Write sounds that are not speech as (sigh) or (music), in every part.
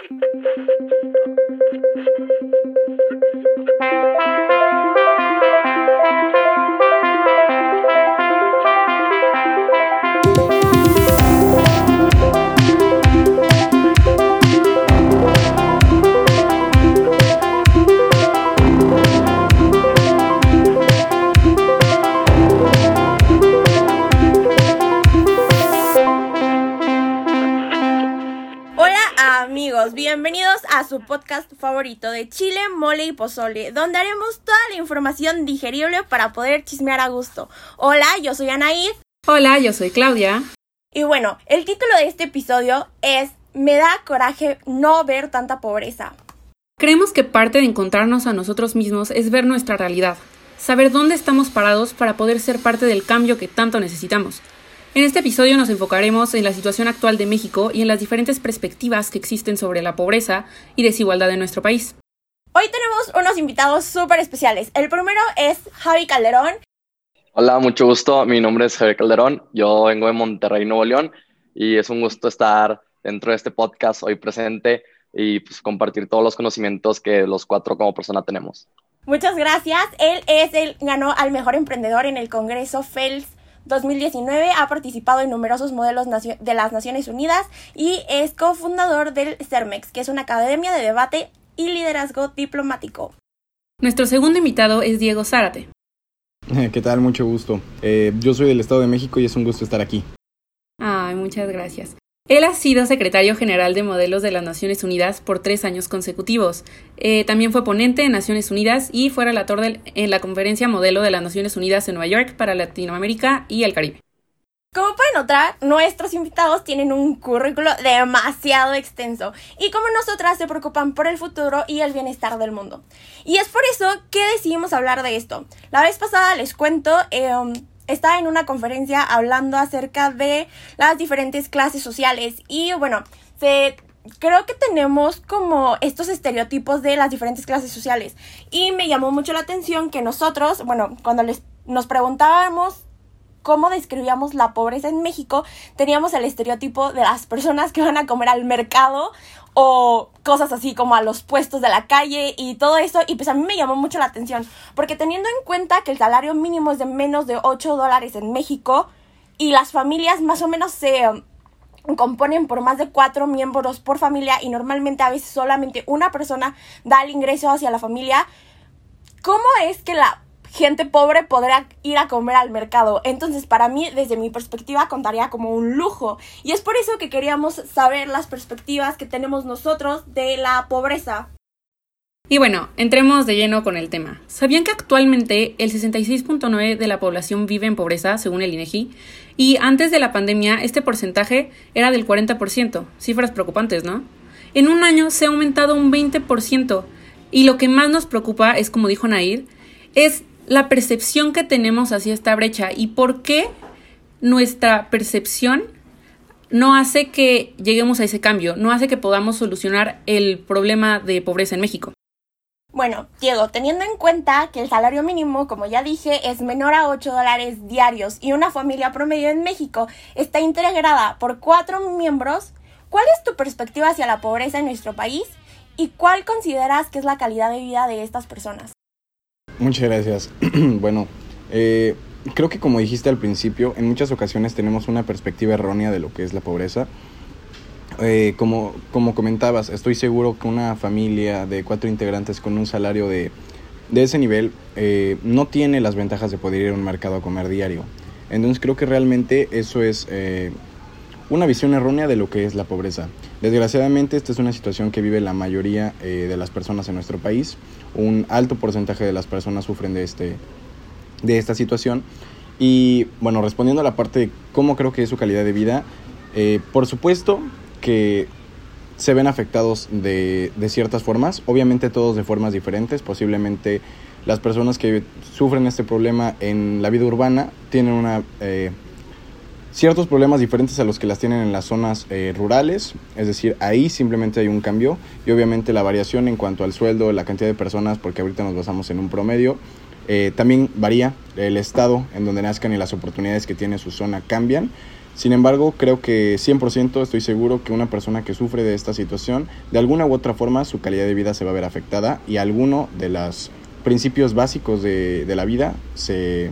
Thank you. Bienvenidos a su podcast favorito de Chile, Mole y Pozole, donde haremos toda la información digerible para poder chismear a gusto. Hola, yo soy Anaid. Hola, yo soy Claudia. Y bueno, el título de este episodio es Me da coraje no ver tanta pobreza. Creemos que parte de encontrarnos a nosotros mismos es ver nuestra realidad, saber dónde estamos parados para poder ser parte del cambio que tanto necesitamos. En este episodio nos enfocaremos en la situación actual de México y en las diferentes perspectivas que existen sobre la pobreza y desigualdad en nuestro país. Hoy tenemos unos invitados súper especiales. El primero es Javi Calderón. Hola, mucho gusto. Mi nombre es Javi Calderón. Yo vengo de Monterrey, Nuevo León, y es un gusto estar dentro de este podcast hoy presente y pues, compartir todos los conocimientos que los cuatro como persona tenemos. Muchas gracias. Él es el ganó al mejor emprendedor en el Congreso FELS 2019 ha participado en numerosos modelos de las Naciones Unidas y es cofundador del CERMEX, que es una academia de debate y liderazgo diplomático. Nuestro segundo invitado es Diego Zárate. (laughs) ¿Qué tal? Mucho gusto. Eh, yo soy del Estado de México y es un gusto estar aquí. Ay, muchas gracias. Él ha sido secretario general de modelos de las Naciones Unidas por tres años consecutivos. Eh, también fue ponente en Naciones Unidas y fue relator en la conferencia modelo de las Naciones Unidas en Nueva York para Latinoamérica y el Caribe. Como pueden notar, nuestros invitados tienen un currículo demasiado extenso y como nosotras se preocupan por el futuro y el bienestar del mundo. Y es por eso que decidimos hablar de esto. La vez pasada les cuento... Em, estaba en una conferencia hablando acerca de las diferentes clases sociales y bueno, se creo que tenemos como estos estereotipos de las diferentes clases sociales y me llamó mucho la atención que nosotros, bueno, cuando les nos preguntábamos cómo describíamos la pobreza en México, teníamos el estereotipo de las personas que van a comer al mercado o cosas así como a los puestos de la calle y todo eso. Y pues a mí me llamó mucho la atención, porque teniendo en cuenta que el salario mínimo es de menos de 8 dólares en México y las familias más o menos se um, componen por más de cuatro miembros por familia y normalmente a veces solamente una persona da el ingreso hacia la familia, ¿cómo es que la gente pobre podrá ir a comer al mercado. Entonces, para mí, desde mi perspectiva, contaría como un lujo. Y es por eso que queríamos saber las perspectivas que tenemos nosotros de la pobreza. Y bueno, entremos de lleno con el tema. ¿Sabían que actualmente el 66.9 de la población vive en pobreza, según el INEGI? Y antes de la pandemia, este porcentaje era del 40%. Cifras preocupantes, ¿no? En un año se ha aumentado un 20%. Y lo que más nos preocupa es, como dijo Nair, es la percepción que tenemos hacia esta brecha y por qué nuestra percepción no hace que lleguemos a ese cambio, no hace que podamos solucionar el problema de pobreza en México. Bueno, Diego, teniendo en cuenta que el salario mínimo, como ya dije, es menor a 8 dólares diarios y una familia promedio en México está integrada por cuatro miembros, ¿cuál es tu perspectiva hacia la pobreza en nuestro país y cuál consideras que es la calidad de vida de estas personas? Muchas gracias. (clears throat) bueno, eh, creo que como dijiste al principio, en muchas ocasiones tenemos una perspectiva errónea de lo que es la pobreza. Eh, como, como comentabas, estoy seguro que una familia de cuatro integrantes con un salario de, de ese nivel eh, no tiene las ventajas de poder ir a un mercado a comer diario. Entonces creo que realmente eso es una visión errónea de lo que es la pobreza. Desgraciadamente esta es una situación que vive la mayoría eh, de las personas en nuestro país. Un alto porcentaje de las personas sufren de, este, de esta situación. Y bueno, respondiendo a la parte de cómo creo que es su calidad de vida, eh, por supuesto que se ven afectados de, de, ciertas formas, obviamente todos de formas diferentes, posiblemente las personas que sufren este problema en la vida urbana tienen una eh, ciertos problemas diferentes a los que las tienen en las zonas eh, rurales, es decir, ahí simplemente hay un cambio y obviamente la variación en cuanto al sueldo, la cantidad de personas, porque ahorita nos basamos en un promedio, eh, también varía, el estado en donde nazcan y las oportunidades que tiene su zona cambian. Sin embargo, creo que 100% estoy seguro que una persona que sufre de esta situación, de alguna u otra forma su calidad de vida se va a ver afectada y alguno de los principios básicos de, de la vida se,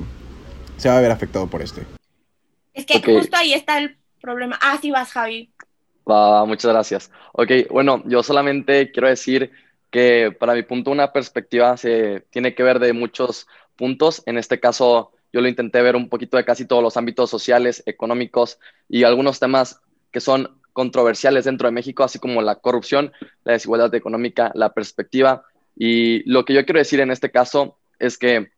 se va a ver afectado por este. Es que justo ahí está el problema. Ah, sí vas, Javi. Va, muchas gracias. Ok, bueno, yo solamente quiero decir que para mi punto una perspectiva se tiene que ver de muchos puntos. En este caso, yo lo intenté ver un poquito de casi todos los ámbitos sociales, económicos y algunos temas que son controversiales dentro de México, así como la corrupción, la desigualdad económica, la perspectiva. Y lo que yo quiero decir en este caso es que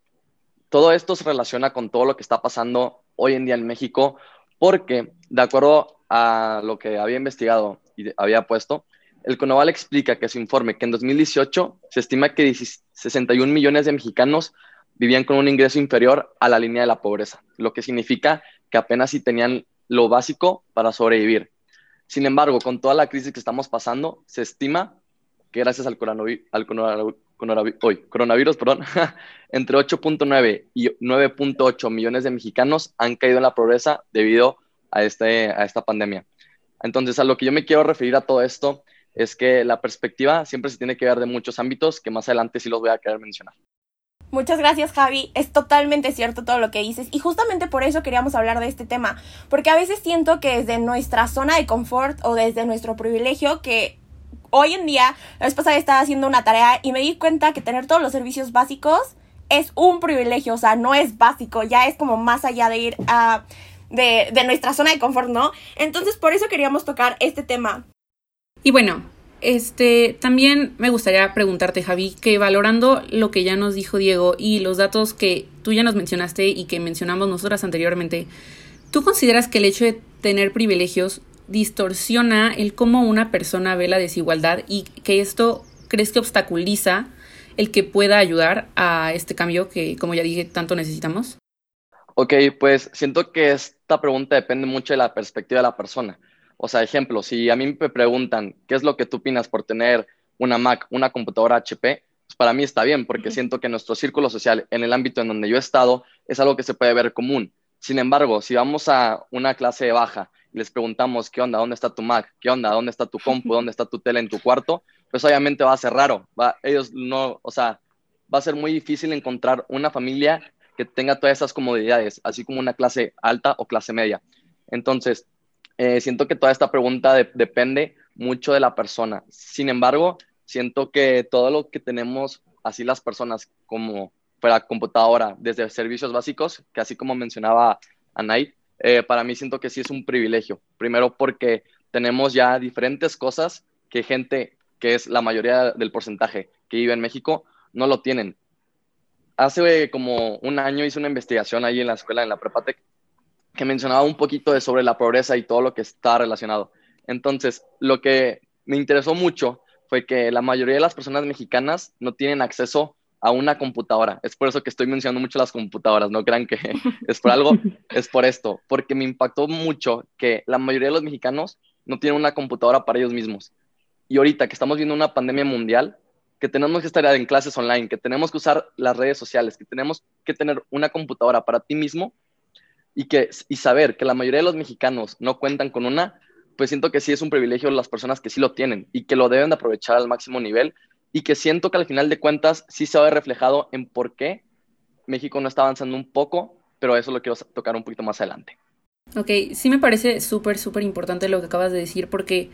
todo esto se relaciona con todo lo que está pasando hoy en día en México, porque de acuerdo a lo que había investigado y había puesto, el Conoval explica que su informe que en 2018 se estima que 16 61 millones de mexicanos vivían con un ingreso inferior a la línea de la pobreza, lo que significa que apenas si tenían lo básico para sobrevivir. Sin embargo, con toda la crisis que estamos pasando, se estima que gracias al, coronavirus, perdón, (laughs) entre 8.9 y 9.8 millones de mexicanos han caído en la pobreza debido a, este, a esta pandemia. Entonces, a lo que yo me quiero referir a todo esto es que la perspectiva siempre se tiene que ver de muchos ámbitos que más adelante sí los voy a querer mencionar. Muchas gracias, Javi. Es totalmente cierto todo lo que dices. Y justamente por eso queríamos hablar de este tema. Porque a veces siento que desde nuestra zona de confort o desde nuestro privilegio, que hoy en día, la vez pasada estaba haciendo una tarea y me di cuenta que tener todos los servicios básicos es un privilegio. O sea, no es básico, ya es como más allá de ir a. De, de nuestra zona de confort, ¿no? Entonces, por eso queríamos tocar este tema. Y bueno, este también me gustaría preguntarte, Javi, que valorando lo que ya nos dijo Diego y los datos que tú ya nos mencionaste y que mencionamos nosotras anteriormente, ¿tú consideras que el hecho de tener privilegios distorsiona el cómo una persona ve la desigualdad y que esto crees que obstaculiza el que pueda ayudar a este cambio que, como ya dije, tanto necesitamos? Ok, pues siento que esta pregunta depende mucho de la perspectiva de la persona. O sea, ejemplo, si a mí me preguntan qué es lo que tú opinas por tener una Mac, una computadora HP, pues para mí está bien, porque siento que nuestro círculo social, en el ámbito en donde yo he estado, es algo que se puede ver común. Sin embargo, si vamos a una clase baja les preguntamos qué onda, dónde está tu Mac, qué onda, dónde está tu compu, dónde está tu tele en tu cuarto, pues obviamente va a ser raro. Ellos no, o sea, va a ser muy difícil encontrar una familia que tenga todas esas comodidades, así como una clase alta o clase media. Entonces, eh, siento que toda esta pregunta de- depende mucho de la persona. Sin embargo, siento que todo lo que tenemos, así las personas como para computadora, desde servicios básicos, que así como mencionaba Anay, eh, para mí siento que sí es un privilegio. Primero porque tenemos ya diferentes cosas que gente, que es la mayoría del porcentaje que vive en México, no lo tienen. Hace como un año hice una investigación ahí en la escuela, en la Prepatec, que mencionaba un poquito de sobre la pobreza y todo lo que está relacionado. Entonces, lo que me interesó mucho fue que la mayoría de las personas mexicanas no tienen acceso a una computadora. Es por eso que estoy mencionando mucho las computadoras, no crean que (laughs) es por algo, es por esto, porque me impactó mucho que la mayoría de los mexicanos no tienen una computadora para ellos mismos. Y ahorita que estamos viendo una pandemia mundial, que tenemos que estar en clases online, que tenemos que usar las redes sociales, que tenemos que tener una computadora para ti mismo y, que, y saber que la mayoría de los mexicanos no cuentan con una, pues siento que sí es un privilegio las personas que sí lo tienen y que lo deben de aprovechar al máximo nivel y que siento que al final de cuentas sí se ve reflejado en por qué México no está avanzando un poco, pero eso lo quiero tocar un poquito más adelante. Ok, sí me parece súper, súper importante lo que acabas de decir porque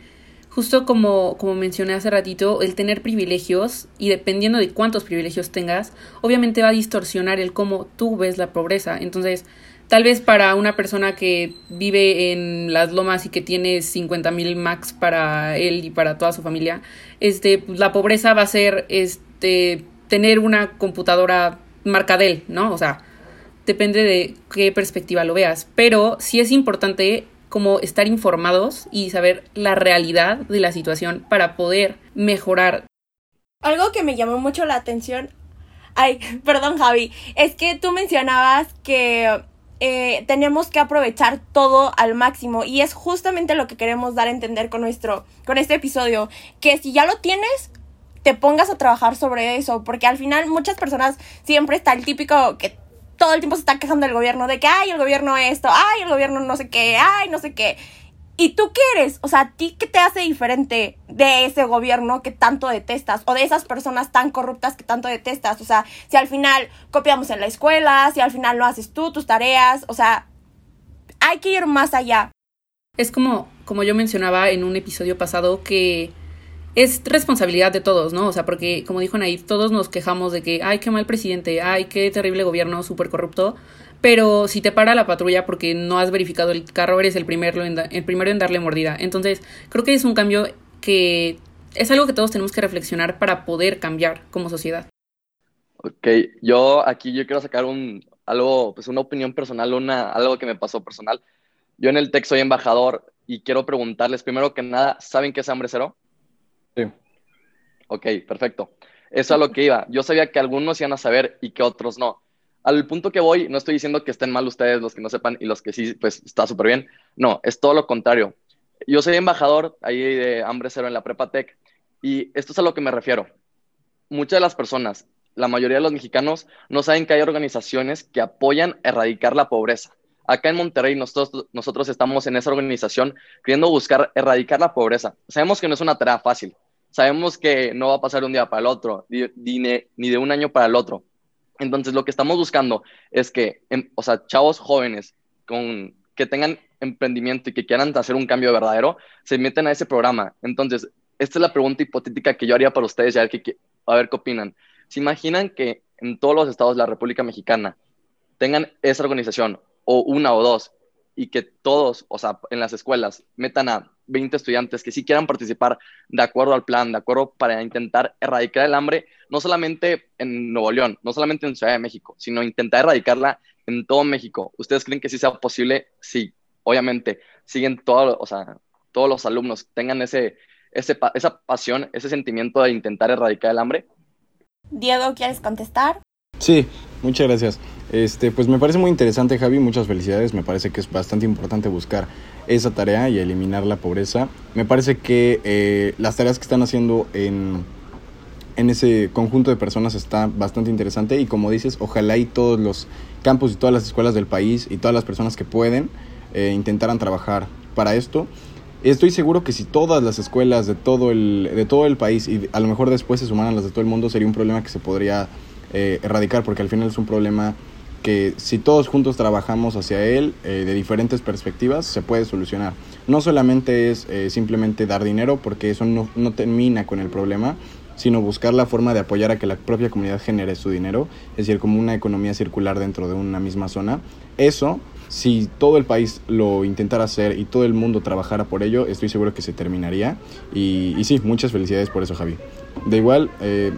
justo como, como mencioné hace ratito, el tener privilegios y dependiendo de cuántos privilegios tengas, obviamente va a distorsionar el cómo tú ves la pobreza. Entonces, tal vez para una persona que vive en las lomas y que tiene 50 mil max para él y para toda su familia, este, pues, la pobreza va a ser este, tener una computadora marca Dell, ¿no? O sea, depende de qué perspectiva lo veas, pero sí es importante como estar informados y saber la realidad de la situación para poder mejorar. Algo que me llamó mucho la atención, ay, (laughs) perdón Javi, es que tú mencionabas que eh, tenemos que aprovechar todo al máximo y es justamente lo que queremos dar a entender con nuestro, con este episodio, que si ya lo tienes, te pongas a trabajar sobre eso, porque al final muchas personas siempre está el típico que todo el tiempo se está quejando del gobierno de que, ay, el gobierno esto, ay, el gobierno no sé qué, ay, no sé qué. ¿Y tú qué eres? O sea, ¿a ti qué te hace diferente de ese gobierno que tanto detestas? O de esas personas tan corruptas que tanto detestas. O sea, si al final copiamos en la escuela, si al final no haces tú tus tareas, o sea, hay que ir más allá. Es como, como yo mencionaba en un episodio pasado, que es responsabilidad de todos, ¿no? O sea, porque como dijo Naid, todos nos quejamos de que, ay, qué mal presidente, ay, qué terrible gobierno, súper corrupto. Pero si te para la patrulla porque no has verificado el carro, eres el primero, en el primero en darle mordida. Entonces, creo que es un cambio que es algo que todos tenemos que reflexionar para poder cambiar como sociedad. Ok, yo aquí yo quiero sacar un, algo, pues una opinión personal, una, algo que me pasó personal. Yo en el TEC soy embajador y quiero preguntarles, primero que nada, ¿saben qué es hambre cero? Sí. Ok, perfecto. Eso es a lo que iba. Yo sabía que algunos iban a saber y que otros no. Al punto que voy, no estoy diciendo que estén mal ustedes, los que no sepan, y los que sí, pues está súper bien. No, es todo lo contrario. Yo soy embajador ahí de Hambre Cero en la Prepa Tech, y esto es a lo que me refiero. Muchas de las personas, la mayoría de los mexicanos, no saben que hay organizaciones que apoyan erradicar la pobreza. Acá en Monterrey nosotros, nosotros estamos en esa organización queriendo buscar erradicar la pobreza. Sabemos que no es una tarea fácil. Sabemos que no va a pasar de un día para el otro, ni, de un año para el otro. Entonces, lo que estamos buscando es que, em, o sea, chavos jóvenes con, que tengan emprendimiento y que quieran hacer un cambio verdadero, se meten a ese programa. Entonces, esta es la pregunta hipotética que yo haría para ustedes y a ver qué, a ver qué opinan. ¿Se imaginan que en todos los estados de la República Mexicana tengan esa organización o una o dos y que todos, o sea, en las escuelas metan a 20 estudiantes que sí quieran participar de acuerdo al plan, de acuerdo para intentar erradicar el hambre, no solamente en Nuevo León, no solamente en Ciudad de México, sino intentar erradicarla en todo México. ¿Ustedes creen que sí sea posible? Sí, obviamente, siguen todos, o sea, todos los alumnos tengan ese, ese, esa pasión, ese sentimiento de intentar erradicar el hambre. Diego, ¿quieres contestar? Sí, muchas gracias. Este, pues me parece muy interesante, Javi, muchas felicidades. Me parece que es bastante importante buscar esa tarea y eliminar la pobreza. Me parece que eh, las tareas que están haciendo en, en ese conjunto de personas está bastante interesante y como dices, ojalá y todos los campus y todas las escuelas del país y todas las personas que pueden eh, intentaran trabajar para esto. Estoy seguro que si todas las escuelas de todo el, de todo el país y a lo mejor después se sumaran las de todo el mundo, sería un problema que se podría eh, erradicar porque al final es un problema que si todos juntos trabajamos hacia él eh, de diferentes perspectivas, se puede solucionar. No solamente es eh, simplemente dar dinero, porque eso no, no termina con el problema, sino buscar la forma de apoyar a que la propia comunidad genere su dinero, es decir, como una economía circular dentro de una misma zona. Eso, si todo el país lo intentara hacer y todo el mundo trabajara por ello, estoy seguro que se terminaría. Y, y sí, muchas felicidades por eso, Javi. De igual, eh,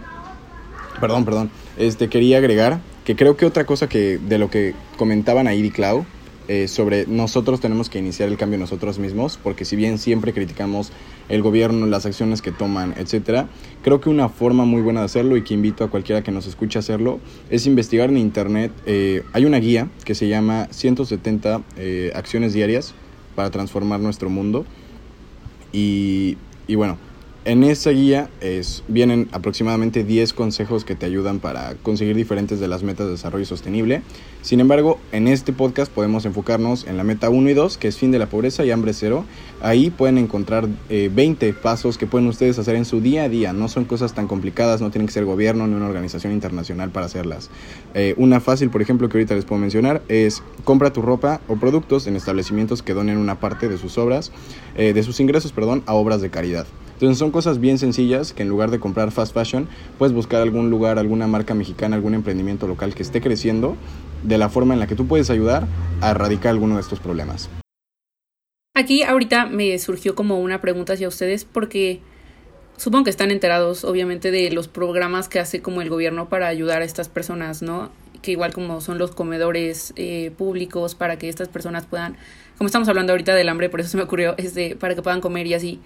perdón, perdón, este, quería agregar que creo que otra cosa que de lo que comentaban ahí y Clau eh, sobre nosotros tenemos que iniciar el cambio nosotros mismos, porque si bien siempre criticamos el gobierno, las acciones que toman, etcétera, creo que una forma muy buena de hacerlo y que invito a cualquiera que nos escuche a hacerlo es investigar en internet. Eh, hay una guía que se llama 170 eh, acciones diarias para transformar nuestro mundo y, y bueno, en esa guía vienen aproximadamente 10 consejos que te ayudan para conseguir diferentes de las metas de desarrollo sostenible. Sin embargo, en este podcast podemos enfocarnos en la meta 1 y 2, que es fin de la pobreza y hambre cero. Ahí pueden encontrar 20 eh, pasos que pueden ustedes hacer en su día a día. No son cosas tan complicadas, no tienen que ser gobierno ni una organización internacional para hacerlas. Eh, una fácil, por ejemplo, que ahorita les puedo mencionar es compra tu ropa o productos en establecimientos que donen una parte de sus obras, eh, de sus ingresos, perdón, a obras de caridad. Entonces son cosas bien sencillas que en lugar de comprar fast fashion, puedes buscar algún lugar, alguna marca mexicana, algún emprendimiento local que esté creciendo de la forma en la que tú puedes ayudar a erradicar alguno de estos problemas. Aquí ahorita me surgió como una pregunta hacia ustedes porque supongo que están enterados obviamente de los programas que hace como el gobierno para ayudar a estas personas, ¿no? Que igual como son los comedores eh, públicos para que estas personas puedan, como estamos hablando ahorita del hambre, por eso se me ocurrió, es de, para que puedan comer y así.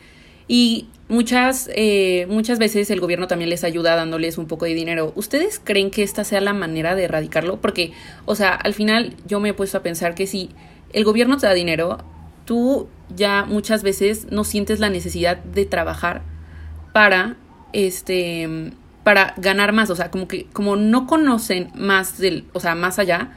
Y muchas, eh, muchas veces el gobierno también les ayuda dándoles un poco de dinero. ¿Ustedes creen que esta sea la manera de erradicarlo? Porque, o sea, al final yo me he puesto a pensar que si el gobierno te da dinero, tú ya muchas veces no sientes la necesidad de trabajar para, este, para ganar más, o sea, como que como no conocen más del, o sea, más allá,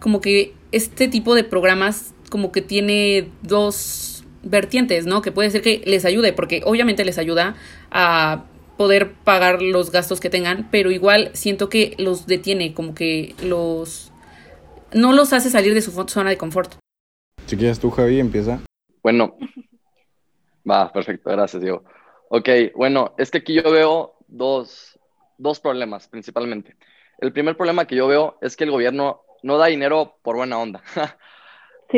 como que este tipo de programas como que tiene dos vertientes, ¿no? Que puede ser que les ayude, porque obviamente les ayuda a poder pagar los gastos que tengan, pero igual siento que los detiene, como que los no los hace salir de su zona de confort. Si quieres tú, Javi, empieza. Bueno, va, perfecto, gracias, Diego. Ok, bueno, es que aquí yo veo dos, dos problemas principalmente. El primer problema que yo veo es que el gobierno no da dinero por buena onda. (laughs)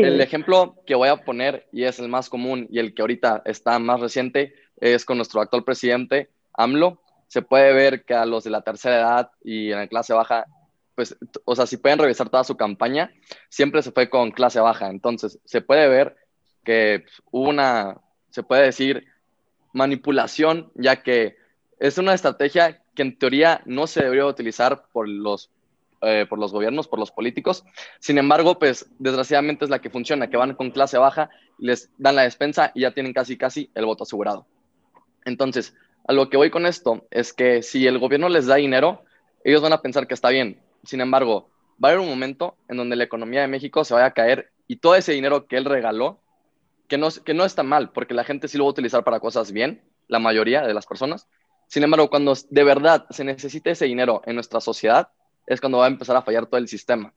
El ejemplo que voy a poner, y es el más común y el que ahorita está más reciente, es con nuestro actual presidente, AMLO. Se puede ver que a los de la tercera edad y en la clase baja, pues, o sea, si pueden revisar toda su campaña, siempre se fue con clase baja. Entonces, se puede ver que pues, hubo una, se puede decir, manipulación, ya que es una estrategia que en teoría no se debería utilizar por los, eh, por los gobiernos, por los políticos. Sin embargo, pues desgraciadamente es la que funciona, que van con clase baja, les dan la despensa y ya tienen casi, casi el voto asegurado. Entonces, a lo que voy con esto es que si el gobierno les da dinero, ellos van a pensar que está bien. Sin embargo, va a haber un momento en donde la economía de México se vaya a caer y todo ese dinero que él regaló, que no, que no está mal, porque la gente sí lo va a utilizar para cosas bien, la mayoría de las personas, sin embargo, cuando de verdad se necesita ese dinero en nuestra sociedad, es cuando va a empezar a fallar todo el sistema.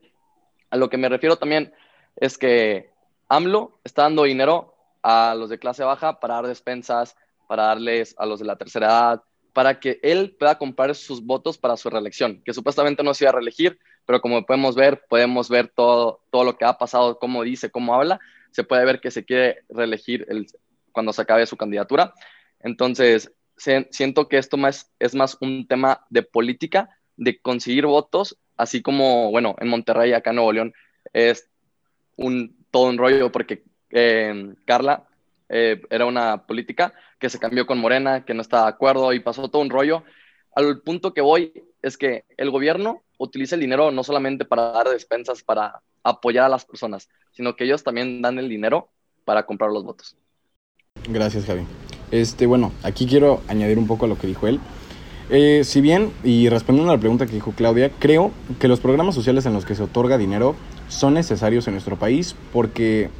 A lo que me refiero también es que AMLO está dando dinero a los de clase baja para dar despensas, para darles a los de la tercera edad, para que él pueda comprar sus votos para su reelección, que supuestamente no se iba a reelegir, pero como podemos ver, podemos ver todo, todo lo que ha pasado, cómo dice, cómo habla, se puede ver que se quiere reelegir el, cuando se acabe su candidatura. Entonces, siento que esto más, es más un tema de política, de conseguir votos, así como, bueno, en Monterrey, acá en Nuevo León, es un, todo un rollo porque eh, Carla era una política que se cambió con Morena, que no estaba de acuerdo y pasó todo un rollo. Al punto que voy es que el gobierno utiliza el dinero no solamente para dar despensas, para apoyar a las personas, sino que ellos también dan el dinero para comprar los votos. Gracias, Javi. Este, bueno, aquí quiero añadir un poco a lo que dijo él. Eh, si bien, y respondiendo a la pregunta que dijo Claudia, creo que los programas sociales en los que se otorga dinero son necesarios en nuestro país porque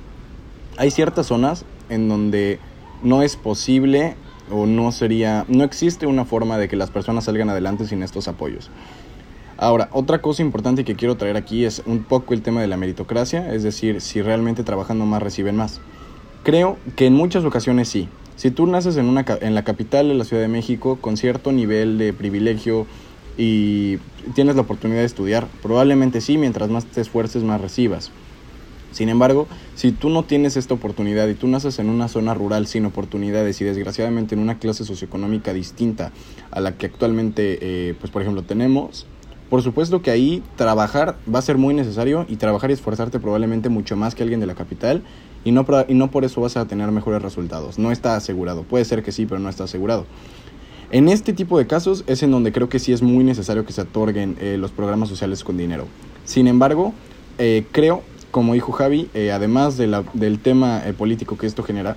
hay ciertas zonas en donde no es posible o no sería, no existe una forma de que las personas salgan adelante sin estos apoyos. Ahora, otra cosa importante que quiero traer aquí es un poco el tema de la meritocracia, es decir, si realmente trabajando más reciben más. Creo que en muchas ocasiones sí, si tú naces en, una, en la capital de la Ciudad de México con cierto nivel de privilegio y tienes la oportunidad de estudiar, probablemente sí, mientras más te esfuerces, más recibas. Sin embargo, si tú no tienes esta oportunidad y tú naces en una zona rural sin oportunidades y desgraciadamente en una clase socioeconómica distinta a la que actualmente, eh, pues por ejemplo, tenemos, por supuesto que ahí trabajar va a ser muy necesario y trabajar y esforzarte probablemente mucho más que alguien de la capital y no, y no por eso vas a tener mejores resultados. No está asegurado. Puede ser que sí, pero no está asegurado. En este tipo de casos es en donde creo que sí es muy necesario que se otorguen eh, los programas sociales con dinero. Sin embargo, eh, creo, como dijo Javi, eh, además de la, del tema político que esto genera,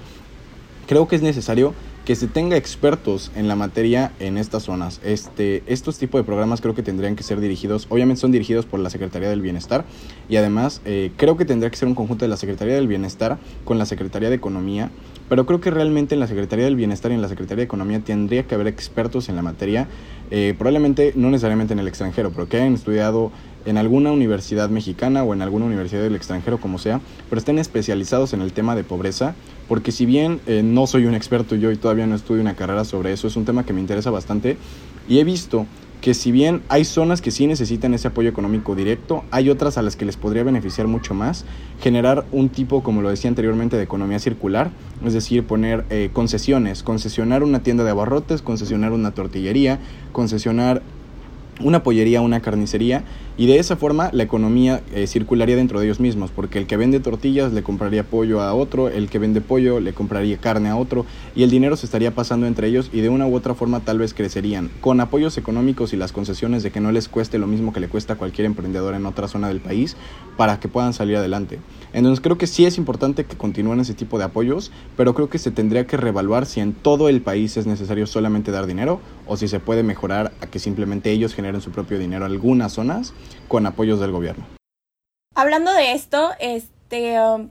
creo que es necesario que se tenga expertos en la materia en estas zonas. Este, estos tipos de programas creo que tendrían que ser dirigidos, obviamente son dirigidos por la Secretaría del Bienestar y además eh, creo que tendría que ser un conjunto de la Secretaría del Bienestar con la Secretaría de Economía, pero creo que realmente en la Secretaría del Bienestar y en la Secretaría de Economía tendría que haber expertos en la materia, eh, probablemente no necesariamente en el extranjero, pero que hayan estudiado en alguna universidad mexicana o en alguna universidad del extranjero, como sea, pero estén especializados en el tema de pobreza, porque si bien eh, no soy un experto yo y todavía no estudio una carrera sobre eso, es un tema que me interesa bastante y he visto que si bien hay zonas que sí necesitan ese apoyo económico directo, hay otras a las que les podría beneficiar mucho más generar un tipo, como lo decía anteriormente, de economía circular, es decir, poner eh, concesiones, concesionar una tienda de abarrotes, concesionar una tortillería, concesionar una pollería, una carnicería Y de esa forma la economía eh, circularía dentro de ellos mismos, porque el que vende tortillas le compraría pollo a otro, el que vende pollo le compraría carne a otro, y el dinero se estaría pasando entre ellos y de una u otra forma tal vez crecerían, con apoyos económicos y las concesiones de que no les cueste lo mismo que le cuesta a cualquier emprendedor en otra zona del país, para que puedan salir adelante. Entonces creo que sí es importante que continúen ese tipo de apoyos, pero creo que se tendría que reevaluar si en todo el país es necesario solamente dar dinero o si se puede mejorar a que simplemente ellos generen su propio dinero en algunas zonas con apoyos del gobierno. Hablando de esto, este... Um,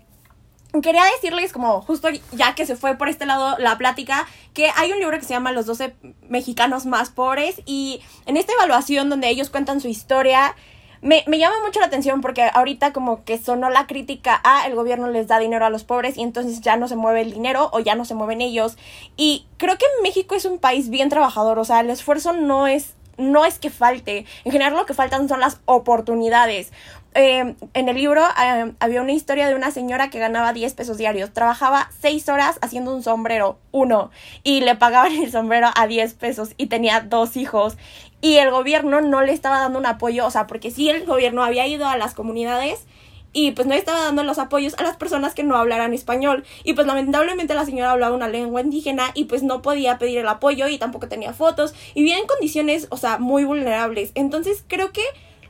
quería decirles, como justo ya que se fue por este lado la plática, que hay un libro que se llama Los 12 mexicanos más pobres y en esta evaluación donde ellos cuentan su historia, me, me, llama mucho la atención porque ahorita como que sonó la crítica a el gobierno les da dinero a los pobres y entonces ya no se mueve el dinero o ya no se mueven ellos. Y creo que México es un país bien trabajador, o sea, el esfuerzo no es no es que falte, en general lo que faltan son las oportunidades. Eh, en el libro eh, había una historia de una señora que ganaba 10 pesos diarios, trabajaba 6 horas haciendo un sombrero, uno, y le pagaban el sombrero a 10 pesos y tenía dos hijos. Y el gobierno no le estaba dando un apoyo, o sea, porque sí el gobierno había ido a las comunidades y pues no estaba dando los apoyos a las personas que no hablaran español y pues lamentablemente la señora hablaba una lengua indígena y pues no podía pedir el apoyo y tampoco tenía fotos y vivía en condiciones, o sea, muy vulnerables. Entonces creo que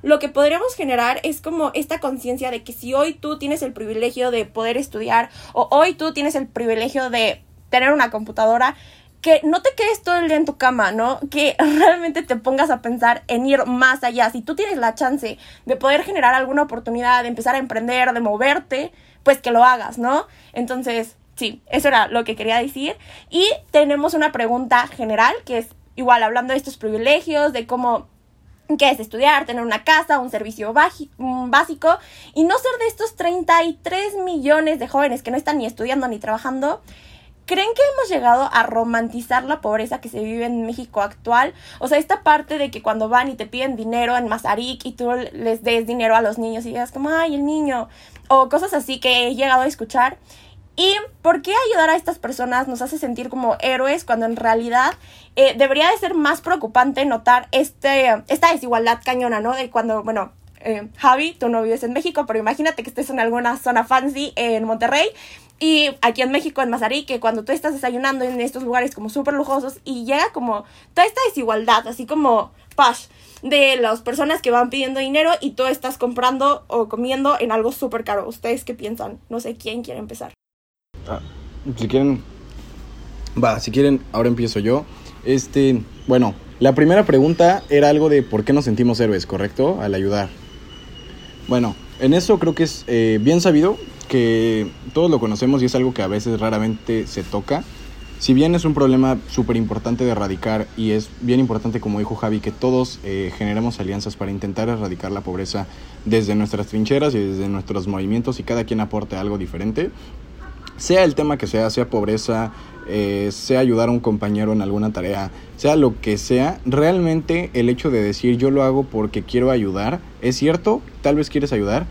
lo que podríamos generar es como esta conciencia de que si hoy tú tienes el privilegio de poder estudiar o hoy tú tienes el privilegio de tener una computadora, que no te quedes todo el día en tu cama, ¿no? Que (laughs) realmente te pongas a pensar en ir más allá. Si tú tienes la chance de poder generar alguna oportunidad, de empezar a emprender, de moverte, pues que lo hagas, ¿no? Entonces, sí, eso era lo que quería decir. Y tenemos una pregunta general, que es igual hablando de estos privilegios, de cómo que es estudiar, tener una casa, un servicio básico y no ser de estos 33 millones de jóvenes que no están ni estudiando ni trabajando ¿Creen que hemos llegado a romantizar la pobreza que se vive en México actual? O sea, esta parte de que cuando van y te piden dinero en Mazarik y tú les des dinero a los niños y digas como, ay, el niño, o cosas así que he llegado a escuchar. ¿Y por qué ayudar a estas personas nos hace sentir como héroes cuando en realidad eh, debería de ser más preocupante notar este, esta desigualdad cañona, ¿no? De cuando, bueno, eh, Javi, tú no vives en México, pero imagínate que estés en alguna zona fancy en Monterrey y aquí en México, en Mazarí, que cuando tú estás desayunando en estos lugares como súper lujosos y llega como toda esta desigualdad, así como pash, de las personas que van pidiendo dinero y tú estás comprando o comiendo en algo súper caro. ¿Ustedes qué piensan? No sé quién quiere empezar. Ah, si quieren, va, si quieren, ahora empiezo yo. Este, bueno, la primera pregunta era algo de por qué nos sentimos héroes, ¿correcto? Al ayudar. Bueno, en eso creo que es eh, bien sabido que todos lo conocemos y es algo que a veces raramente se toca. Si bien es un problema súper importante de erradicar y es bien importante, como dijo Javi, que todos eh, generemos alianzas para intentar erradicar la pobreza desde nuestras trincheras y desde nuestros movimientos y cada quien aporte algo diferente, sea el tema que sea, sea pobreza, eh, sea ayudar a un compañero en alguna tarea, sea lo que sea, realmente el hecho de decir yo lo hago porque quiero ayudar, es cierto, tal vez quieres ayudar,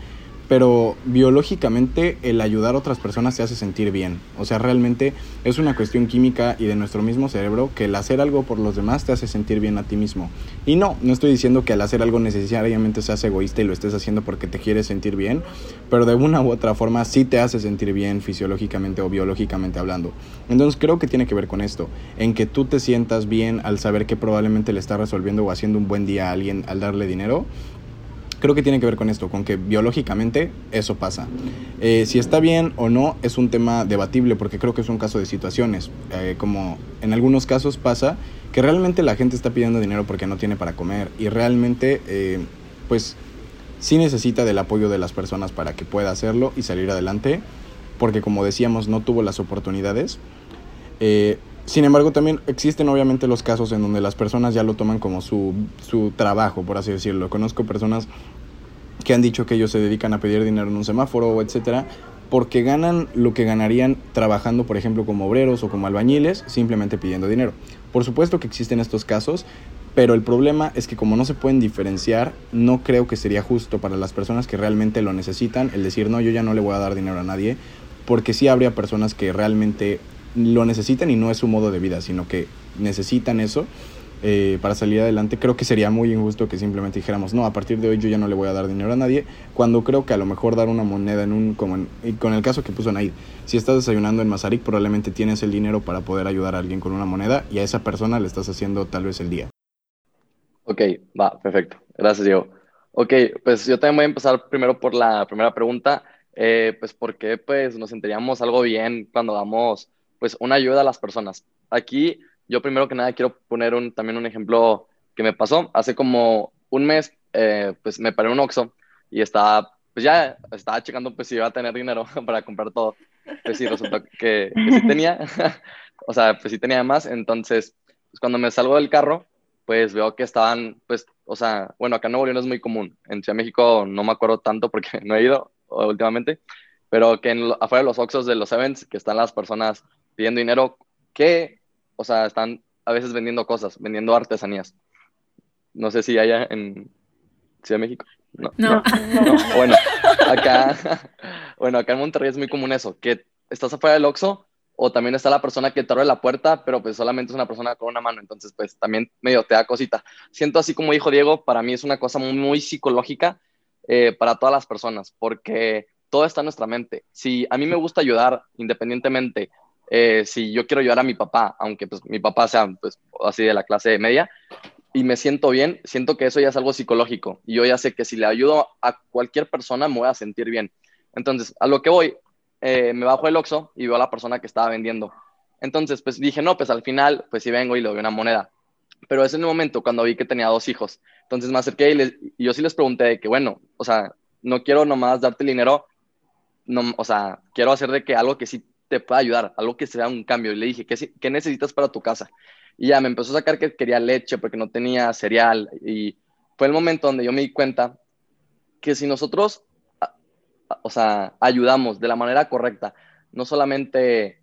pero biológicamente el ayudar a otras personas te hace sentir bien. O sea, realmente es una cuestión química y de nuestro mismo cerebro que el hacer algo por los demás te hace sentir bien a ti mismo. Y no, no estoy diciendo que al hacer algo necesariamente seas egoísta y lo estés haciendo porque te quieres sentir bien, pero de una u otra forma sí te hace sentir bien fisiológicamente o biológicamente hablando. Entonces creo que tiene que ver con esto, en que tú te sientas bien al saber que probablemente le estás resolviendo o haciendo un buen día a alguien al darle dinero creo que tiene que ver con esto, con que biológicamente eso pasa. Eh, si está bien o no es un tema debatible porque creo que es un caso de situaciones, eh, como en algunos casos pasa que realmente la gente está pidiendo dinero porque no tiene para comer y realmente eh, pues sí necesita del apoyo de las personas para que pueda hacerlo y salir adelante, porque como decíamos no tuvo las oportunidades. Sin embargo, también existen obviamente los casos en donde las personas ya lo toman como su, su trabajo, por así decirlo. Conozco personas que han dicho que ellos se dedican a pedir dinero en un semáforo, etcétera, porque ganan lo que ganarían trabajando, por ejemplo, como obreros o como albañiles, simplemente pidiendo dinero. Por supuesto que existen estos casos, pero el problema es que como no se pueden diferenciar, no creo que sería justo para las personas que realmente lo necesitan el decir, no, yo ya no le voy a dar dinero a nadie, porque sí habría personas que realmente lo necesitan y no es su modo de vida, sino que necesitan eso. eh, para salir adelante, creo que sería muy injusto que simplemente dijéramos, no, a partir de hoy yo ya no le voy a dar dinero a nadie, cuando creo que a lo mejor dar una moneda en un, como y con el caso que puso Naid, si estás desayunando en Mazarik, probablemente tienes el dinero para poder ayudar a alguien con una moneda y a esa persona le estás haciendo tal vez el día. Ok, va, perfecto. Gracias, Diego. Ok, pues yo también voy a empezar primero por la primera pregunta. Eh, pues porque pues nos sentiríamos algo bien cuando damos pues una ayuda a las personas. Aquí yo primero que nada quiero poner un, también un ejemplo que me pasó. Hace como un mes eh, pues me paré un Oxxo y estaba pues ya estaba checando pues si iba a tener dinero (laughs) para comprar todo. Pues sí, resultó que, que sí tenía, (laughs) o sea, pues sí tenía más. Entonces, pues cuando me salgo del carro, pues veo que estaban, pues, o sea, bueno, acá en Nuevo León es muy común. En Ciudad de México no me acuerdo tanto porque (laughs) no he ido últimamente, pero que en, afuera de los Oxxos de los events, que están las personas pidiendo dinero, que, o sea, están a veces vendiendo cosas, vendiendo artesanías. No sé si haya en Ciudad de México. No. No. (laughs) Bueno, acá, (laughs) bueno, acá en Monterrey es muy común eso, que estás afuera del Oxxo o también está la persona que te abre la puerta, pero pues solamente es una persona con una mano, entonces pues también medio te da cosita. Siento así como dijo Diego, para mí es una cosa muy, muy psicológica eh, para todas las personas, porque todo está en nuestra mente. Si a mí me gusta ayudar independientemente, eh, si yo quiero ayudar a mi papá, aunque pues mi papá sea pues así de la clase media, y me siento bien, siento que eso ya es algo psicológico, y yo ya sé que si le ayudo a cualquier persona me voy a sentir bien. Entonces, a lo que voy, eh, me bajo el Oxxo y veo a la persona que estaba vendiendo. Entonces, pues dije, no, pues al final, pues si vengo y le doy una moneda. Pero es el momento cuando vi que tenía dos hijos. Entonces me acerqué y, y yo sí les pregunté de que, bueno, o sea, no quiero nomás darte el dinero, no, o sea, quiero hacer de que algo que sí te pueda ayudar, algo que sea un cambio. Y le dije, ¿qué, ¿qué necesitas para tu casa? Y ya me empezó a sacar que quería leche porque no tenía cereal. Y fue el momento donde yo me di cuenta que si nosotros o sea, ayudamos de la manera correcta, no solamente,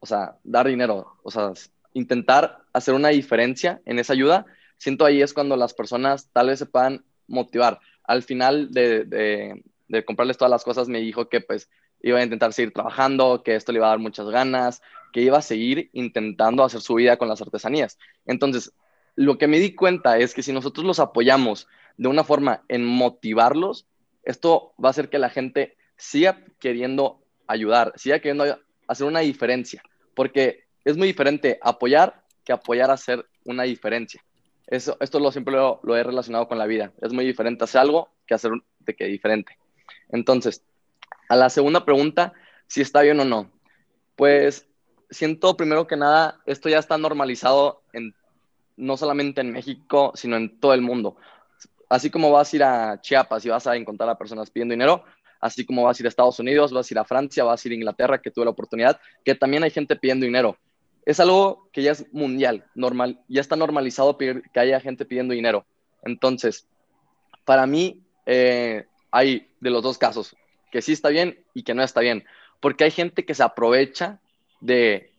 o sea, dar dinero, o sea, intentar hacer una diferencia en esa ayuda, siento ahí es cuando las personas tal vez se puedan motivar. Al final de, de, comprarles todas las cosas, me dijo que pues iba a intentar seguir trabajando, que esto le iba a dar muchas ganas, que iba a seguir intentando hacer su vida con las artesanías. Entonces, lo que me di cuenta es que si nosotros los apoyamos de una forma en motivarlos, esto va a hacer que la gente siga queriendo ayudar, siga queriendo hacer una diferencia, porque es muy diferente apoyar que apoyar a hacer una diferencia. Eso, esto lo siempre lo, he relacionado con la vida. Es muy diferente hacer algo que hacer de que diferente. Entonces, a la segunda pregunta, si está bien o no. Pues siento primero que nada, esto ya está normalizado en, no solamente en México, sino en todo el mundo así como vas a ir a Chiapas y vas a encontrar a personas pidiendo dinero, así como vas a ir a Estados Unidos, vas a ir a Francia, vas a ir a Inglaterra, que tuve la oportunidad, que también hay gente pidiendo dinero. Es algo que ya es mundial, normal, ya está normalizado que haya gente pidiendo dinero. Entonces, para mí eh, hay de los dos casos, que sí está bien y que no está bien, porque hay gente que se aprovecha de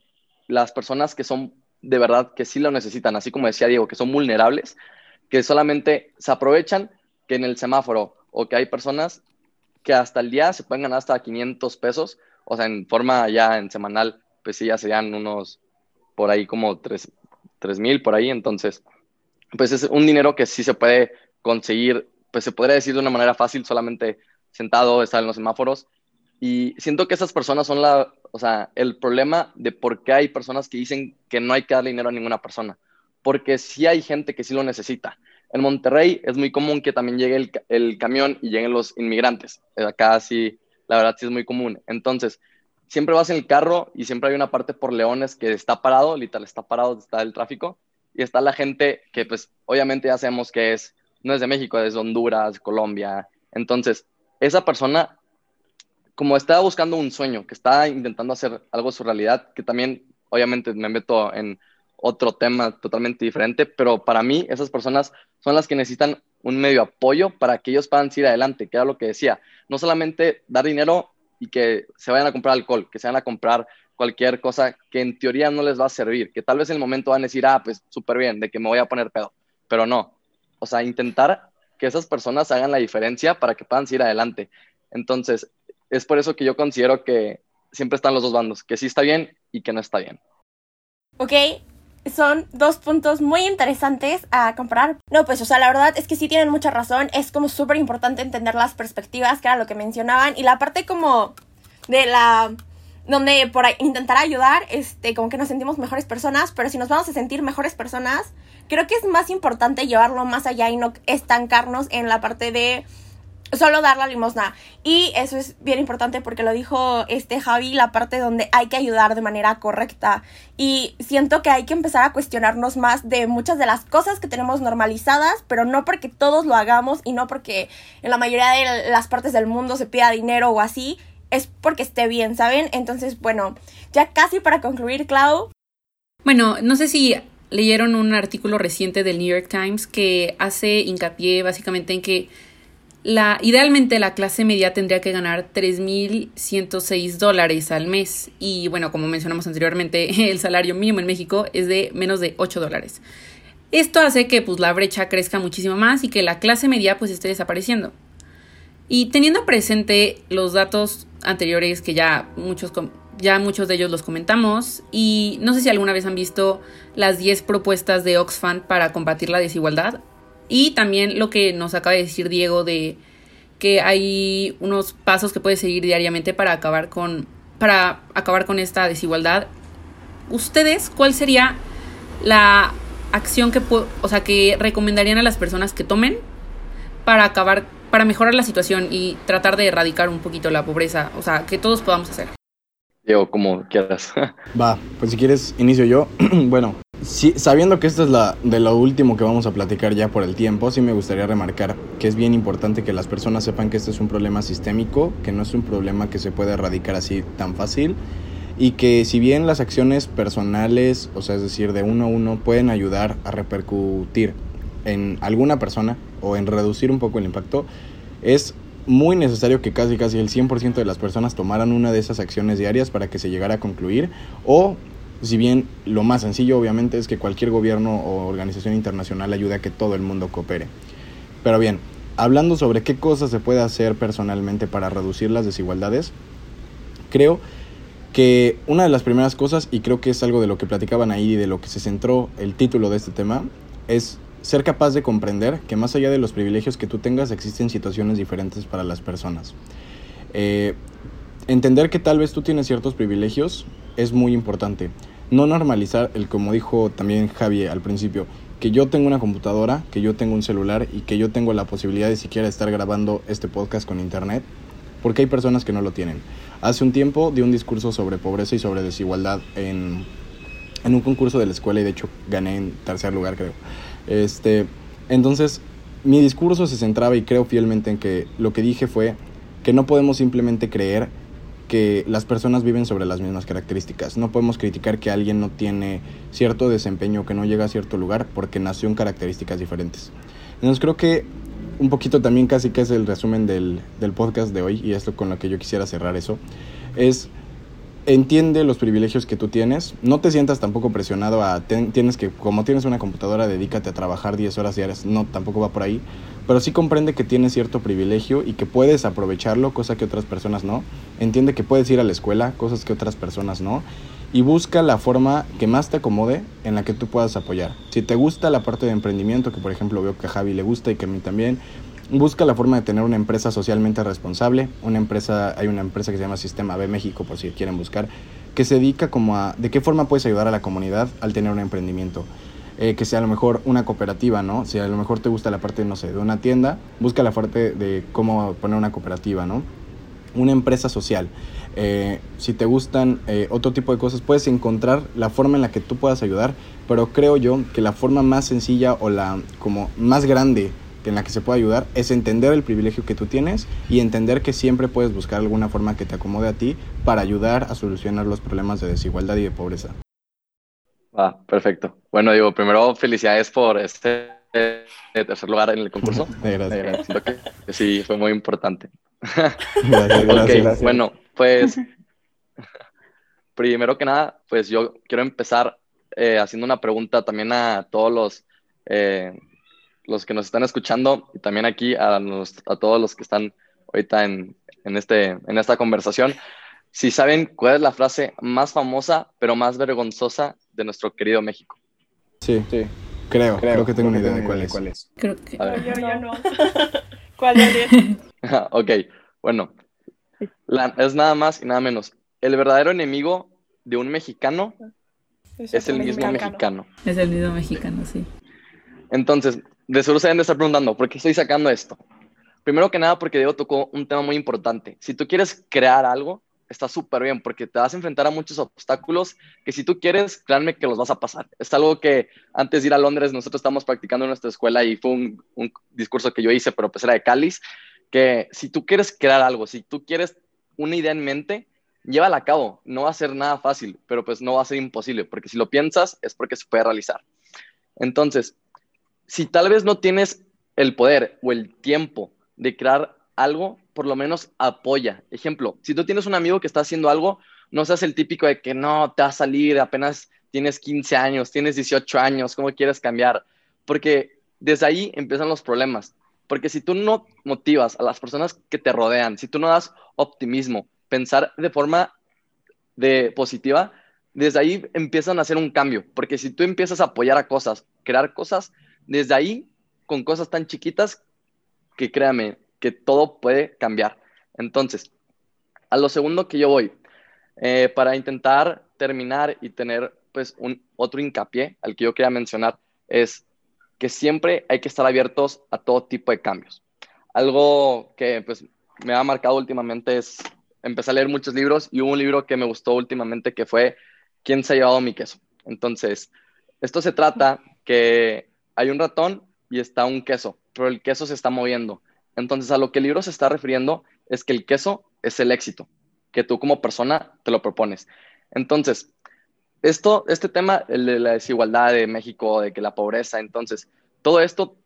las personas que son de verdad que sí lo necesitan, así como decía Diego, que son vulnerables, que solamente se aprovechan que en el semáforo o que hay personas que hasta el día se pueden ganar hasta 500 pesos, o sea, en forma ya en semanal, pues sí, ya serían unos por ahí como 3 mil por ahí, entonces, pues es un dinero que sí se puede conseguir, pues se podría decir de una manera fácil, solamente sentado, estar en los semáforos, y siento que esas personas son la, o sea, el problema de por qué hay personas que dicen que no hay que darle dinero a ninguna persona porque sí hay gente que sí lo necesita. En Monterrey es muy común que también llegue el, camión y lleguen los inmigrantes. Acá sí, la verdad sí es muy común. Entonces, siempre vas en el carro y siempre hay una parte por Leones que está parado, literal, está parado, está el tráfico, y está la gente que pues obviamente ya sabemos que es, no es de México, es de Honduras, Colombia. Entonces, esa persona, como está buscando un sueño, que está intentando hacer algo de su realidad, que también obviamente me meto en otro tema totalmente diferente, pero para mí esas personas son las que necesitan un medio apoyo para que ellos puedan seguir adelante, que era lo que decía, no solamente dar dinero y que se vayan a comprar alcohol, que se vayan a comprar cualquier cosa que en teoría no les va a servir, que tal vez en el momento van a decir, ah, pues súper bien, de que me voy a poner pedo, pero no, o sea, intentar que esas personas hagan la diferencia para que puedan seguir adelante. Entonces, es por eso que yo considero que siempre están los dos bandos, que sí está bien y que no está bien. Ok, son dos puntos muy interesantes a comparar. No, pues, o sea, la verdad es que sí tienen mucha razón. Es como súper importante entender las perspectivas, que era lo que mencionaban. Y la parte como de la donde por intentar ayudar, este, como que nos sentimos mejores personas, pero si nos vamos a sentir mejores personas, creo que es más importante llevarlo más allá y no estancarnos en la parte de solo dar la limosna. Y eso es bien importante porque lo dijo este Javi, la parte donde hay que ayudar de manera correcta. Y siento que hay que empezar a cuestionarnos más de muchas de las cosas que tenemos normalizadas, pero no porque todos lo hagamos y no porque en la mayoría de las partes del mundo se pida dinero o así, es porque esté bien, ¿saben? Entonces, bueno, ya casi para concluir, Clau. Bueno, no sé si leyeron un artículo reciente del New York Times que hace hincapié básicamente en que la, idealmente la clase media tendría que ganar 3.106 dólares al mes y bueno, como mencionamos anteriormente, (laughs) el salario mínimo en México es de menos de 8 dólares. Esto hace que pues la brecha crezca muchísimo más y que la clase media pues esté desapareciendo. Y teniendo presente los datos anteriores que ya muchos, ya muchos de ellos los comentamos y no sé si alguna vez han visto las 10 propuestas de Oxfam para combatir la desigualdad, y también lo que nos acaba de decir Diego de que hay unos pasos que puedes seguir diariamente para acabar con para acabar con esta desigualdad. ¿Ustedes cuál sería la acción que o sea, que recomendarían a las personas que tomen para acabar para mejorar la situación y tratar de erradicar un poquito la pobreza, o sea, que todos podamos hacer? Diego, como quieras. (laughs) Va, pues si quieres inicio yo. (clears throat) bueno, sabiendo que esto es la, de lo último que vamos a platicar ya por el tiempo, sí me gustaría remarcar que es bien importante que las personas sepan que este es un problema sistémico, que no es un problema que se puede erradicar así tan fácil y que si bien las acciones personales, o sea, es decir, de uno a uno, pueden ayudar a repercutir en alguna persona o en reducir un poco el impacto, es muy necesario que casi casi el 100% de las personas tomaran una de esas acciones diarias para que se llegara a concluir o si bien lo más sencillo obviamente es que cualquier gobierno o organización internacional ayude a que todo el mundo coopere. Pero bien, hablando sobre qué cosas se puede hacer personalmente para reducir las desigualdades, creo que una de las primeras cosas, y creo que es algo de lo que platicaban ahí y de lo que se centró el título de este tema, es ser capaz de comprender que más allá de los privilegios que tú tengas, existen situaciones diferentes para las personas. Eh, entender que tal vez tú tienes ciertos privilegios es muy importante no normalizar el, como dijo también Javi al principio, que yo tengo una computadora, que yo tengo un celular y que yo tengo la posibilidad de siquiera estar grabando este podcast con internet, porque hay personas que no lo tienen. Hace un tiempo di un discurso sobre pobreza y sobre desigualdad en, en un concurso de la escuela y de hecho gané en tercer lugar creo. Este, entonces, mi discurso se centraba y creo fielmente en que lo que dije fue que no podemos simplemente creer que las personas viven sobre las mismas características. No podemos criticar que alguien no tiene cierto desempeño, que no llega a cierto lugar porque nació en características diferentes. Entonces creo que un poquito también casi que es el resumen del, del podcast de hoy y es con lo que yo quisiera cerrar eso, es entiende los privilegios que tú tienes, no te sientas tampoco presionado a, tienes que, como tienes una computadora, dedícate a trabajar 10 horas diarias, no, tampoco va por ahí, pero sí comprende que tienes cierto privilegio y que puedes aprovecharlo, cosa que otras personas no. Entiende que puedes ir a la escuela, cosas que otras personas no. Y busca la forma que más te acomode en la que tú puedas apoyar. Si te gusta la parte de emprendimiento, que por ejemplo veo que a Javi le gusta y que a mí también, busca la forma de tener una empresa socialmente responsable. Una empresa, hay una empresa que se llama Sistema B México, por si quieren buscar, que se dedica como a de qué forma puedes ayudar a la comunidad al tener un emprendimiento. Eh, que sea a lo mejor una cooperativa, ¿no? Si a lo mejor te gusta la parte, no sé, de una tienda, busca la parte de cómo poner una cooperativa, ¿no? Una empresa social. Eh, si te gustan eh, otro tipo de cosas, puedes encontrar la forma en la que tú puedas ayudar, pero creo yo que la forma más sencilla o la como más grande en la que se puede ayudar es entender el privilegio que tú tienes y entender que siempre puedes buscar alguna forma que te acomode a ti para ayudar a solucionar los problemas de desigualdad y de pobreza. Ah, perfecto. Bueno, digo, primero felicidades por este eh, tercer lugar en el concurso. (laughs) gracias. que, sí, fue muy importante. (laughs) Gracias, Bueno, pues (laughs) primero que nada, pues yo quiero empezar eh, haciendo una pregunta también a todos los, eh, los que nos están escuchando y también aquí a, a todos los que están ahorita en, en, este, en esta conversación. Si saben cuál es la frase más famosa pero más vergonzosa de nuestro querido México. Sí, sí. Creo, creo, que tengo una idea de cuál es. Creo que. No, yo, yo no. (laughs) ¿Cuál es? (laughs) ok, bueno. La- es nada más y nada menos. El verdadero enemigo de un mexicano es el mismo mexicano. Es el mismo mexicano, sí. Entonces, de seguro se deben de estar preguntando, ¿por qué estoy sacando esto? Primero que nada, porque Diego tocó un tema muy importante. Si tú quieres crear algo, está súper bien, porque te vas a enfrentar a muchos obstáculos que si tú quieres, créanme que los vas a pasar. Es algo que antes de ir a Londres nosotros estábamos practicando en nuestra escuela y fue un, un discurso que yo hice, pero pues era de Cáliz, que si tú quieres crear algo, si tú quieres una idea en mente, llévala a cabo. No va a ser nada fácil, pero pues no va a ser imposible, porque si lo piensas es porque se puede realizar. Entonces, si tal vez no tienes el poder o el tiempo de crear algo, por lo menos apoya. Ejemplo, si tú tienes un amigo que está haciendo algo, no seas el típico de que no, te va a salir, apenas tienes 15 años, tienes 18 años, ¿cómo quieres cambiar? Porque desde ahí empiezan los problemas. Porque si tú no motivas a las personas que te rodean, si tú no das optimismo, pensar de forma de positiva, desde ahí empiezan a hacer un cambio. Porque si tú empiezas a apoyar a cosas, crear cosas, desde ahí, con cosas tan chiquitas, que créame, que todo puede cambiar. Entonces, a lo segundo que yo voy, eh, para intentar terminar y tener pues un otro hincapié al que yo quería mencionar, es que siempre hay que estar abiertos a todo tipo de cambios. Algo que pues me ha marcado últimamente es, empecé a leer muchos libros y hubo un libro que me gustó últimamente que fue ¿Quién se ha llevado mi queso? Entonces, esto se trata que hay un ratón y está un queso, pero el queso se está moviendo. Entonces, a lo que el libro se está refiriendo es que el queso es el éxito, que tú como persona te lo propones. Entonces, esto, este tema, el de la desigualdad de México, de que la pobreza, entonces, todo esto,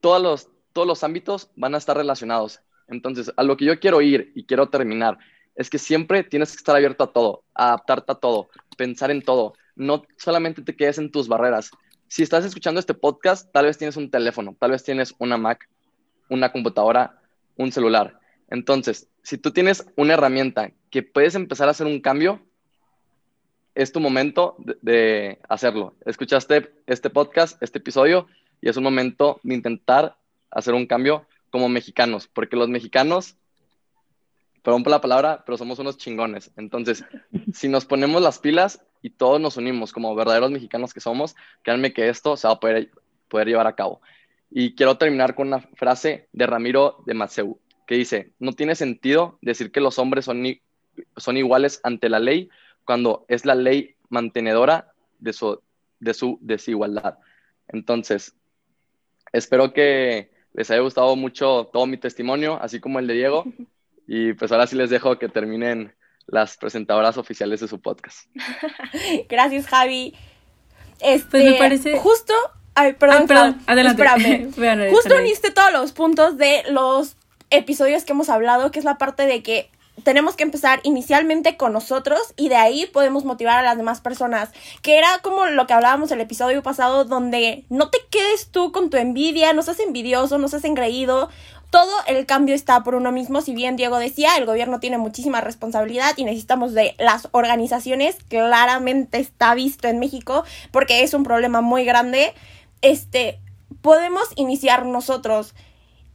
todos los, todos los ámbitos van a estar relacionados. Entonces, a lo que yo quiero ir y quiero terminar es que siempre tienes que estar abierto a todo, adaptarte a todo, pensar en todo. No solamente te quedes en tus barreras. Si estás escuchando este podcast, tal vez tienes un teléfono, tal vez tienes una Mac, una computadora, un celular. Entonces, si tú tienes una herramienta que puedes empezar a hacer un cambio, es tu momento de, hacerlo. Escuchaste este podcast, este episodio, y es un momento de intentar hacer un cambio como mexicanos, porque los mexicanos, perdón por la palabra, pero somos unos chingones. Entonces, si nos ponemos las pilas y todos nos unimos como verdaderos mexicanos que somos, créanme que esto se va a poder, poder llevar a cabo. Y quiero terminar con una frase de Ramiro de Matseu, que dice, no tiene sentido decir que los hombres son, son iguales ante la ley cuando es la ley mantenedora de su, de su desigualdad. Entonces, espero que les haya gustado mucho todo mi testimonio, así como el de Diego. (laughs) Y pues ahora sí les dejo que terminen las presentadoras oficiales de su podcast. (laughs) Gracias, Javi. Este, pues me parece... Justo... Ay, perdón, Ay, perdón adelante. Espérame. (laughs) Justo uniste todos los puntos de los episodios que hemos hablado, que es la parte de que tenemos que empezar inicialmente con nosotros y de ahí podemos motivar a las demás personas. Que era como lo que hablábamos el episodio pasado, donde no te quedes tú con tu envidia, no seas envidioso, no seas engreído. Todo el cambio está por uno mismo. Si bien Diego decía, el gobierno tiene muchísima responsabilidad y necesitamos de las organizaciones. Claramente está visto en México porque es un problema muy grande. Este, podemos iniciar nosotros.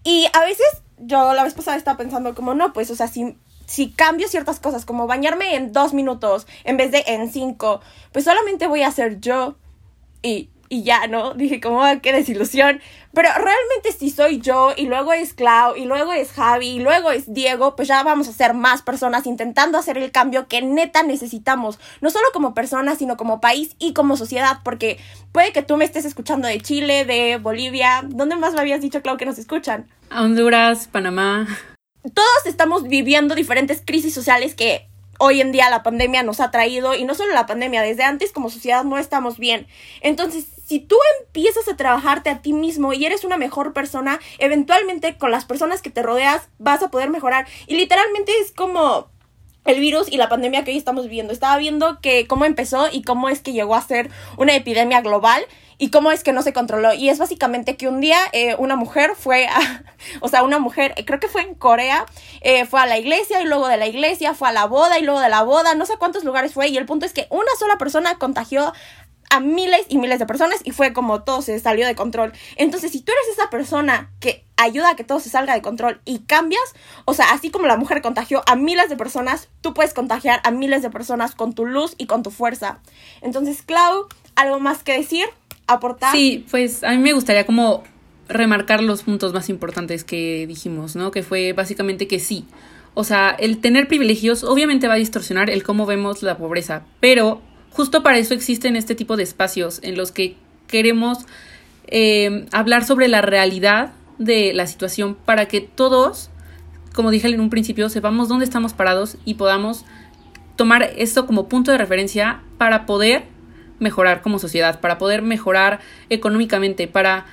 Y a veces yo la vez pasada estaba pensando como no, pues, o sea, si si cambio ciertas cosas, como bañarme en dos minutos en vez de en cinco, pues solamente voy a ser yo y, y ya, ¿no? Dije, como, qué desilusión. Pero realmente si soy yo y luego es Clau y luego es Javi y luego es Diego, pues ya vamos a ser más personas intentando hacer el cambio que neta necesitamos, no solo como personas, sino como país y como sociedad, porque puede que tú me estés escuchando de Chile, de Bolivia, ¿dónde más me habías dicho, Clau, que nos escuchan? Honduras, Panamá todos estamos viviendo diferentes crisis sociales que hoy en día la pandemia nos ha traído y no solo la pandemia, desde antes como sociedad no estamos bien. Entonces, si tú empiezas a trabajarte a ti mismo y eres una mejor persona, eventualmente con las personas que te rodeas vas a poder mejorar. Y literalmente es como el virus y la pandemia que hoy estamos viviendo. Estaba viendo que cómo empezó y cómo es que llegó a ser una epidemia global y cómo es que no se controló. Y es básicamente que un día eh, una mujer fue a, (laughs) o sea, una mujer, creo que fue en Corea, eh, fue a la iglesia y luego de la iglesia fue a la boda y luego de la boda, no sé cuántos lugares fue. Y el punto es que una sola persona contagió a miles y miles de personas y fue como todo se salió de control. Entonces, si tú eres esa persona que ayuda a que todo se salga de control y cambias, o sea, así como la mujer contagió a miles de personas, tú puedes contagiar a miles de personas con tu luz y con tu fuerza. Entonces, Clau, ¿algo más que decir? ¿Aportar? Sí, pues a mí me gustaría como remarcar los puntos más importantes que dijimos, ¿no? Que fue básicamente que sí. O sea, el tener privilegios obviamente va a distorsionar el cómo vemos la pobreza, pero justo para eso existen este tipo de espacios en los que queremos eh, hablar sobre la realidad de la situación para que todos, como dije en un principio, sepamos dónde estamos parados y podamos tomar esto como punto de referencia para poder mejorar como sociedad, para poder mejorar económicamente, para,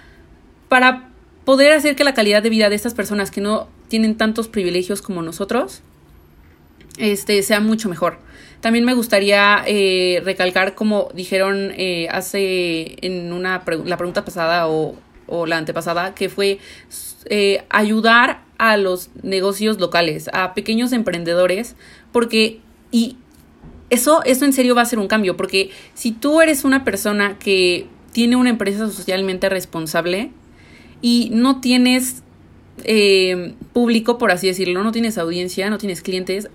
para poder hacer que la calidad de vida de estas personas que no tienen tantos privilegios como nosotros este, sea mucho mejor. También me gustaría eh, recalcar, como dijeron eh, hace en una la pregunta pasada o, o, la antepasada, que fue eh, ayudar a los negocios locales, a pequeños emprendedores, porque y eso, eso en serio va a ser un cambio, porque si tú eres una persona que tiene una empresa socialmente responsable y no tienes público, por así decirlo, no tienes audiencia, no tienes clientes,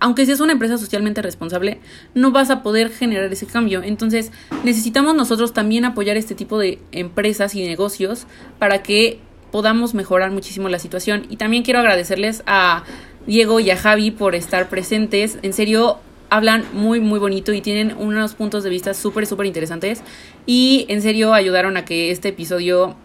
aunque seas una empresa socialmente responsable, no vas a poder generar ese cambio. Entonces, necesitamos nosotros también apoyar este tipo de empresas y negocios para que podamos mejorar muchísimo la situación. Y también quiero agradecerles a Diego y a Javi por estar presentes. En serio, hablan muy, muy bonito y tienen unos puntos de vista súper, súper interesantes. Y en serio ayudaron a que este episodio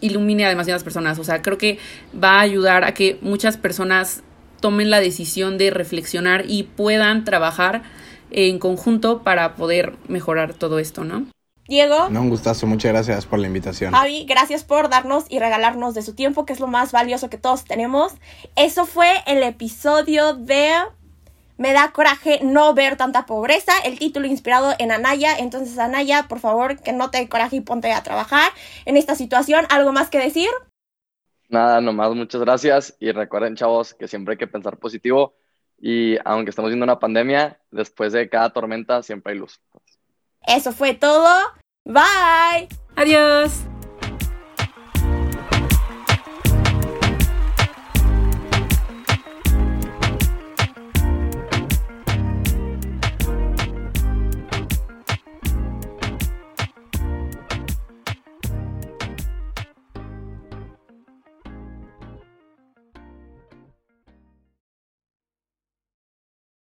ilumine a demasiadas personas. O sea, creo que va a ayudar a que muchas personas tomen la decisión de reflexionar y puedan trabajar en conjunto para poder mejorar todo esto, ¿no? Diego. No, un gustazo, muchas gracias por la invitación. Javi, gracias por darnos y regalarnos de su tiempo, que es lo más valioso que todos tenemos. Eso fue el episodio de Me da coraje no ver tanta pobreza, el título inspirado en Anaya. Entonces, Anaya, por favor, que no te dé coraje y ponte a trabajar en esta situación. ¿Algo más que decir? Nada, nomás muchas gracias y recuerden chavos que siempre hay que pensar positivo y aunque estamos viendo una pandemia, después de cada tormenta siempre hay luz. Eso fue todo. Bye. Adiós.